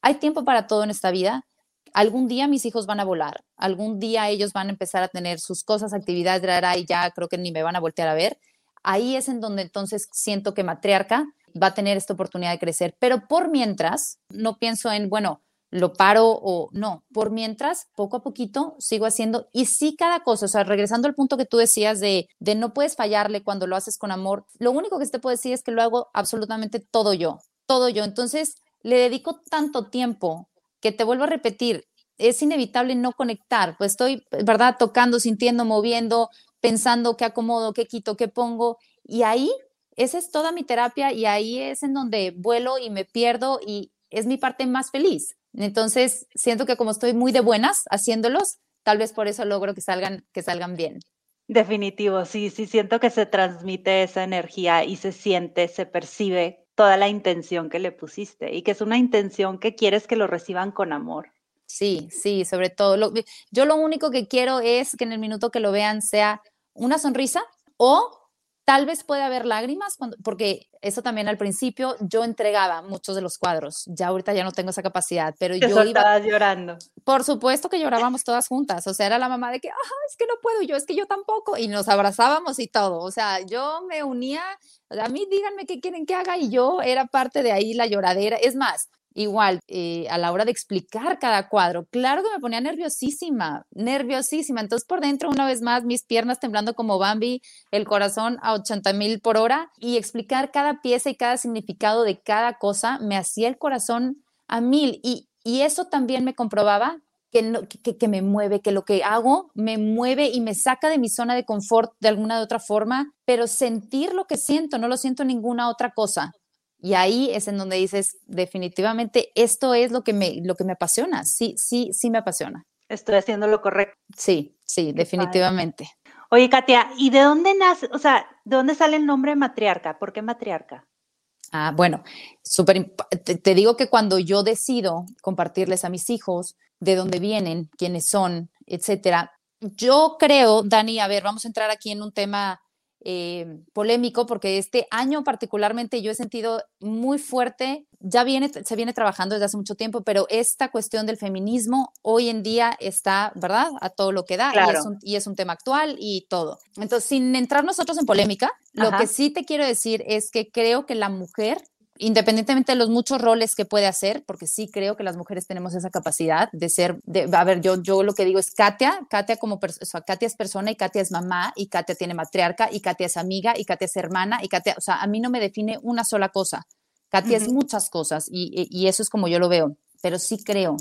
hay tiempo para todo en esta vida. Algún día mis hijos van a volar, algún día ellos van a empezar a tener sus cosas, actividades, y ya creo que ni me van a voltear a ver ahí es en donde entonces siento que matriarca va a tener esta oportunidad de crecer. Pero por mientras, no pienso en, bueno, lo paro o no, por mientras, poco a poquito sigo haciendo y sí cada cosa, o sea, regresando al punto que tú decías de, no puedes fallarle cuando lo haces con amor, lo único que te puedo decir es que lo hago absolutamente todo yo, todo yo. Entonces, le dedico tanto tiempo que te vuelvo a repetir, es inevitable no conectar, pues estoy, ¿verdad? Tocando, sintiendo, moviendo, pensando qué acomodo, qué quito, qué pongo. Y ahí, esa es toda mi terapia y ahí es en donde vuelo y me pierdo y es mi parte más feliz. Entonces, siento que como estoy muy de buenas haciéndolos, tal vez por eso logro que salgan, que salgan bien. Definitivo, sí, sí, siento que se transmite esa energía y se siente, se percibe toda la intención que le pusiste y que es una intención que quieres que lo reciban con amor. Sí, sí, sobre todo. yo lo único que quiero es que en el minuto que lo vean sea una sonrisa o tal vez puede haber lágrimas, porque eso también al principio yo entregaba muchos de los cuadros, ya ahorita ya no tengo esa capacidad, pero yo iba llorando. Por supuesto que llorábamos todas juntas, o sea, era la mamá de que, ah, es que no puedo yo, es que yo tampoco, y nos abrazábamos y todo, o sea, yo me unía, a mí díganme qué quieren que haga y yo era parte de ahí la lloradera, es más, igual eh, a la hora de explicar cada cuadro, claro que me ponía nerviosísima, nerviosísima. Entonces por dentro, una vez más, mis piernas temblando como Bambi, el corazón a 80 mil por hora y explicar cada pieza y cada significado de cada cosa me hacía el corazón a mil. Y, y eso también me comprobaba que, no, que, me mueve, que lo que hago me mueve y me saca de mi zona de confort de alguna de otra forma, pero sentir lo que siento, no lo siento en ninguna otra cosa. Y ahí es en donde dices, definitivamente, esto es lo que me, lo que me apasiona. Sí, sí, sí me apasiona. Estoy haciendo lo correcto. Sí, sí, definitivamente. Oye, Katia, ¿y de dónde nace, o sea, de dónde sale el nombre matriarca? ¿Por qué matriarca? Ah, bueno, súper, te, te, digo que cuando yo decido compartirles a mis hijos de dónde vienen, quiénes son, etcétera, yo creo, Dani, a ver, vamos a entrar aquí en un tema eh, polémico porque este año particularmente yo he sentido muy fuerte, ya viene, se viene trabajando desde hace mucho tiempo, pero esta cuestión del feminismo hoy en día está, ¿verdad? A todo lo que da y, es un, tema actual y todo. Entonces, sin entrar nosotros en polémica, lo que sí te quiero decir es que creo que la mujer independientemente de los muchos roles que puede hacer, porque sí creo que las mujeres tenemos esa capacidad de ser, de, a ver, yo, yo lo que digo es Katia, Katia como, o Katia es persona y Katia es mamá y Katia tiene matriarca y Katia es amiga y Katia es hermana y Katia, o sea, a mí no me define una sola cosa. Katia es muchas cosas y, y, eso es como yo lo veo, pero sí creo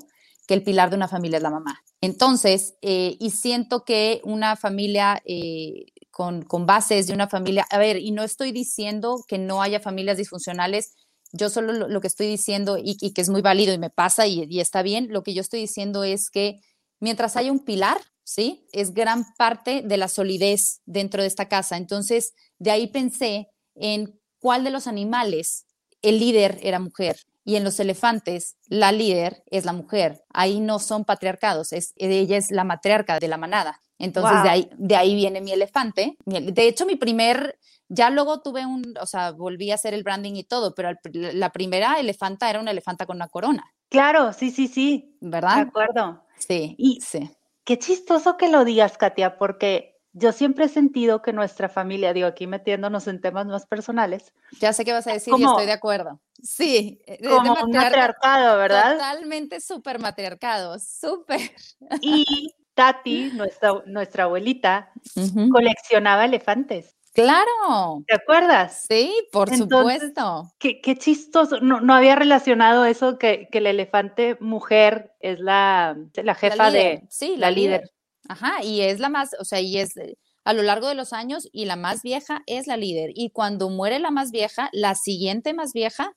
que el pilar de una familia es la mamá. Entonces, eh, y siento que una familia eh, con, con, bases de una familia, a ver, y no estoy diciendo que no haya familias disfuncionales, yo solo lo, que estoy diciendo y, que es muy válido y me pasa y, está bien, lo que yo estoy diciendo es que mientras haya un pilar, ¿sí? Es gran parte de la solidez dentro de esta casa. Entonces, de ahí pensé en cuál de los animales el líder era mujer y en los elefantes la líder es la mujer. Ahí no son patriarcados, es, ella es la matriarca de la manada. Entonces de, ahí, de ahí viene mi elefante. De hecho, mi primer, ya luego tuve un, o sea, volví a hacer el branding y todo, pero la primera elefanta era una elefanta con una corona. Claro, sí, sí, sí. ¿Verdad? De acuerdo. Sí, y sí. Qué chistoso que lo digas, Katia, porque yo siempre he sentido que nuestra familia, digo aquí metiéndonos en temas más personales. Ya sé qué vas a decir y estoy de acuerdo. Sí, como un matriarcado, ¿verdad? Totalmente súper matriarcado, súper. Y Tati, nuestra, nuestra abuelita, coleccionaba elefantes. Claro. ¿Te acuerdas? Sí, por supuesto. Qué, qué chistoso. No, no, había relacionado eso que, que, el elefante mujer es la, la jefa de. Sí, la, líder. Ajá, y es la más, o sea, y es a lo largo de los años, y la más vieja es la líder. Y cuando muere la más vieja, la siguiente más vieja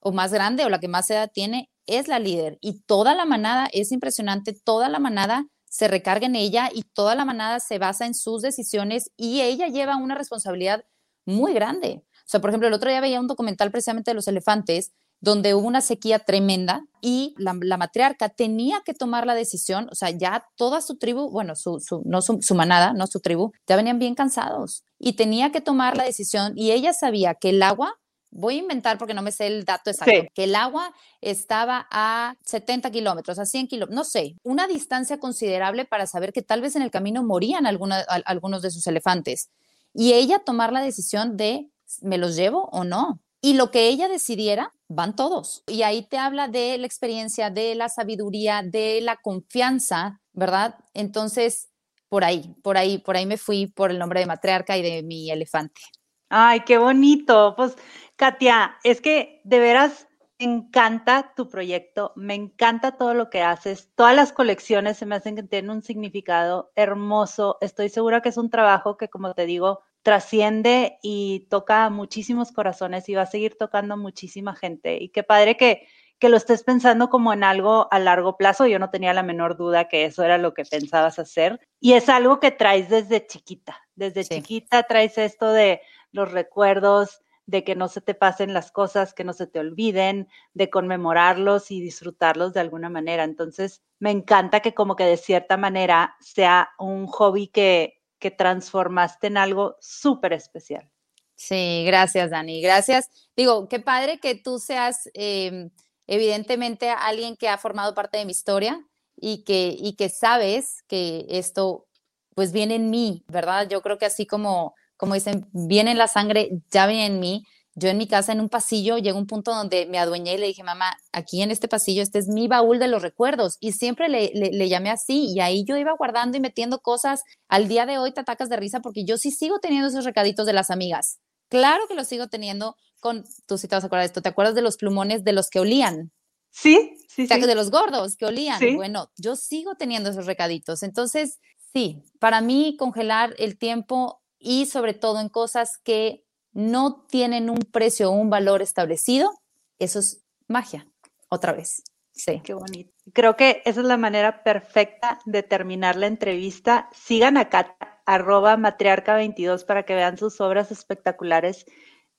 o más grande o la que más edad tiene es la líder. Y toda la manada es impresionante, toda la manada se recarga en ella y toda la manada se basa en sus decisiones y ella lleva una responsabilidad muy grande. O sea, por ejemplo, el otro día veía un documental precisamente de los elefantes donde hubo una sequía tremenda y la, matriarca tenía que tomar la decisión, o sea, ya toda su tribu, bueno, su, no su, manada, no su tribu, ya venían bien cansados y tenía que tomar la decisión y ella sabía que el agua voy a inventar porque no me sé el dato exacto, que el agua estaba a 70 kilómetros, a 100 kilómetros, no sé, una distancia considerable para saber que tal vez en el camino morían algunos de sus elefantes. Y ella tomar la decisión de, ¿me los llevo o no? Y lo que ella decidiera, van todos. Y ahí te habla de la experiencia, de la sabiduría, de la confianza, ¿verdad? Entonces, por ahí, por ahí, por ahí me fui por el nombre de matriarca y de mi elefante. Ay, qué bonito. Pues Katia, es que de veras me encanta tu proyecto, me encanta todo lo que haces. Todas las colecciones se me hacen que tienen un significado hermoso. Estoy segura que es un trabajo que, como te digo, trasciende y toca muchísimos corazones y va a seguir tocando muchísima gente. Y qué padre que, que lo estés pensando como en algo a largo plazo. Yo no tenía la menor duda que eso era lo que pensabas hacer. Y es algo que traes desde chiquita. Desde chiquita traes esto de los recuerdos, de que no se te pasen las cosas, que no se te olviden, de conmemorarlos y disfrutarlos de alguna manera. Entonces, me encanta que como que de cierta manera sea un hobby que, que transformaste en algo súper especial. Sí, gracias, Dani. Gracias. Digo, qué padre que tú seas em, evidentemente alguien que ha formado parte de mi historia y que, y que sabes que esto pues viene en mí, ¿verdad? Yo creo que así como como dicen, viene en la sangre, ya viene en mí. Yo en mi casa, en un pasillo, llegó un punto donde me adueñé y le dije, mamá, aquí en este pasillo, este es mi baúl de los recuerdos. Y siempre le, le, llamé así. Y ahí yo iba guardando y metiendo cosas. Al día de hoy te atacas de risa porque yo sí sigo teniendo esos recaditos de las amigas. Claro que los sigo teniendo con, tú sí te vas a acordar de esto, ¿te acuerdas de los plumones de los que olían? Sí, sí, sí. De los gordos que olían. Bueno, yo sigo teniendo esos recaditos. Entonces, sí, para mí congelar el tiempo y sobre todo en cosas que no tienen un precio o un valor establecido, eso es magia, otra vez. Sí. Qué bonito. Creo que esa es la manera perfecta de terminar la entrevista. Sigan acá, arroba matriarca22 para que vean sus obras espectaculares.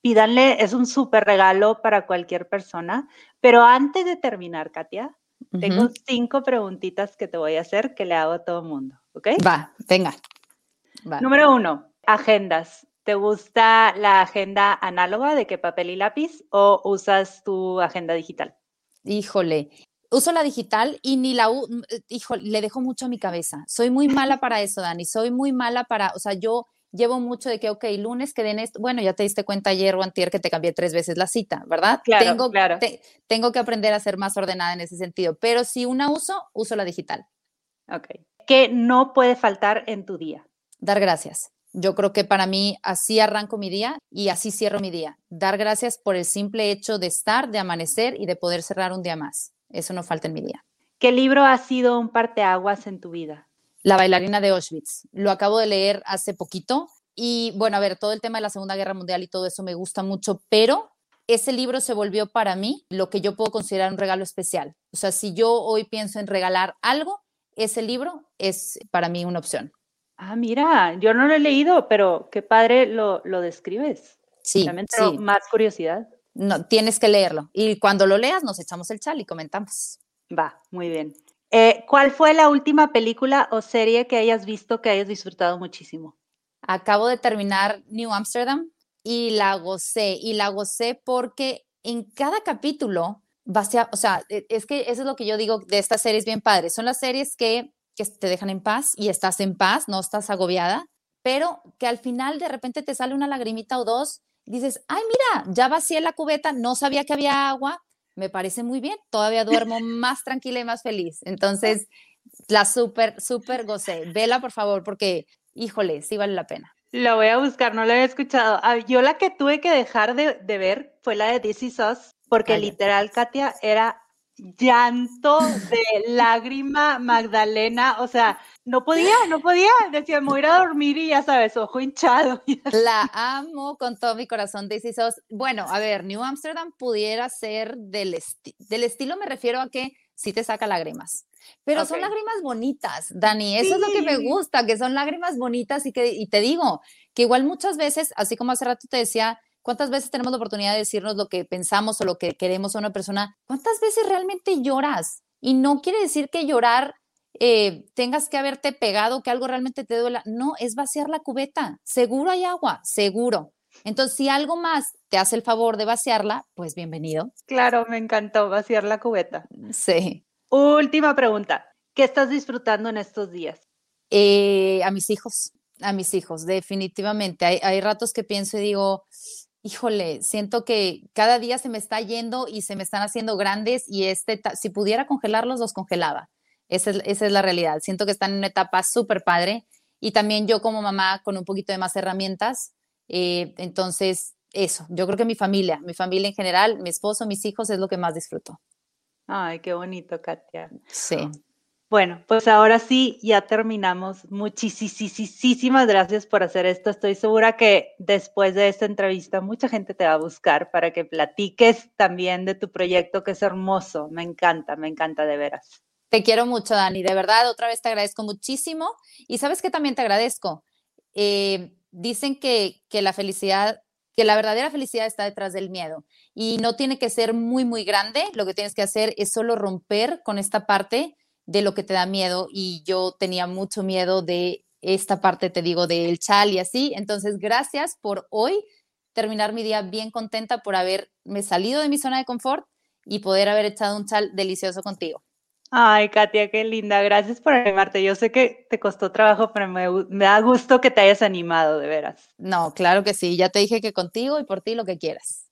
Pídanle, es un súper regalo para cualquier persona. Pero antes de terminar, Katia, tengo cinco preguntitas que te voy a hacer que le hago a todo el mundo, ¿ok? Va, venga. Va. Número uno, Agendas. ¿Te gusta la agenda análoga de que papel y lápiz o usas tu agenda digital? Híjole, uso la digital y ni la, híjole, le dejo mucho a mi cabeza. Soy muy mala para eso, Dani. Soy muy mala para, o sea, yo llevo mucho de que, ok, lunes queden esto. Bueno, ya te diste cuenta ayer o antier que te cambié tres veces la cita, ¿verdad? Claro, tengo, claro. tengo que aprender a ser más ordenada en ese sentido. Pero si una uso, uso la digital. Ok. ¿Qué no puede faltar en tu día? Dar gracias. Yo creo que para mí así arranco mi día y así cierro mi día. Dar gracias por el simple hecho de estar, de amanecer y de poder cerrar un día más. Eso no falta en mi día. ¿Qué libro ha sido un parteaguas en tu vida? La bailarina de Auschwitz. Lo acabo de leer hace poquito y bueno, a ver, todo el tema de la Segunda Guerra Mundial y todo eso me gusta mucho, pero ese libro se volvió para mí lo que yo puedo considerar un regalo especial. O sea, si yo hoy pienso en regalar algo, ese libro es para mí una opción. Ah, mira, yo no lo he leído, pero qué padre lo, lo describes. Sí, sí. más curiosidad. No, tienes que leerlo. Y cuando lo leas, nos echamos el chal y comentamos. Va, muy bien. Eh, ¿Cuál fue la última película o serie que hayas visto que hayas disfrutado muchísimo? Acabo de terminar New Amsterdam y la gocé. Y la gocé porque en cada capítulo, o sea, e, es que eso es lo que yo digo de estas series bien padres. Son las series que que te dejan en paz y estás en paz, no estás agobiada, pero que al final de repente te sale una lagrimita o dos, dices, ay, mira, ya vacié la cubeta, no sabía que había agua, me parece muy bien, todavía duermo [laughs] más tranquila y más feliz. Entonces, la súper, súper gocé. Vela, por favor, porque, híjole, sí vale la pena. La voy a buscar, no la había escuchado. Ah, yo la que tuve que dejar de, ver fue la de This Is Us, porque literal, Katia, era llanto de lágrima Magdalena, o sea, no podía, no podía, decía, me voy a dormir y ya sabes, ojo hinchado. [laughs] La amo con todo mi corazón, Daisy Sos. Bueno, a ver, New Amsterdam pudiera ser del, del estilo, me refiero a que sí te saca lágrimas. Pero son lágrimas bonitas, Dani, eso es lo que me gusta, que son lágrimas bonitas y que y te digo que igual muchas veces, así como hace rato te decía, ¿Cuántas veces tenemos la oportunidad de decirnos lo que pensamos o lo que queremos a una persona? ¿Cuántas veces realmente lloras? Y no quiere decir que llorar eh, tengas que haberte pegado, que algo realmente te duela. No, es vaciar la cubeta. Seguro hay agua, seguro. Entonces, si algo más te hace el favor de vaciarla, pues bienvenido. Claro, me encantó vaciar la cubeta. Sí. Última pregunta. ¿Qué estás disfrutando en estos días? Eh, a mis hijos, a mis hijos, definitivamente. Hay, hay ratos que pienso y digo, híjole, siento que cada día se me está yendo y se me están haciendo grandes y este, si pudiera congelarlos, los congelaba. Esa es, la realidad. Siento que están en una etapa súper padre y también yo como mamá con un poquito de más herramientas. Eh, entonces, eso, yo creo que mi familia, mi familia en general, mi esposo, mis hijos es lo que más disfruto. Ay, qué bonito, Katia. Sí. Bueno, pues ahora sí, ya terminamos. Muchísimas gracias por hacer esto. Estoy segura que después de esta entrevista mucha gente te va a buscar para que platiques también de tu proyecto, que es hermoso. Me encanta, me encanta de veras. Te quiero mucho, Dani. De verdad, otra vez te agradezco muchísimo. Y sabes que también te agradezco. Eh, dicen que, que la felicidad, que la verdadera felicidad está detrás del miedo. Y no tiene que ser muy, muy grande. Lo que tienes que hacer es solo romper con esta parte de lo que te da miedo y yo tenía mucho miedo de esta parte, te digo, del chal y así. Entonces, gracias por hoy terminar mi día bien contenta por haberme salido de mi zona de confort y poder haber echado un chal delicioso contigo. Ay, Katia, qué linda. Gracias por animarte. Yo sé que te costó trabajo, pero me, me, da gusto que te hayas animado, de veras. No, claro que sí. Ya te dije que contigo y por ti lo que quieras.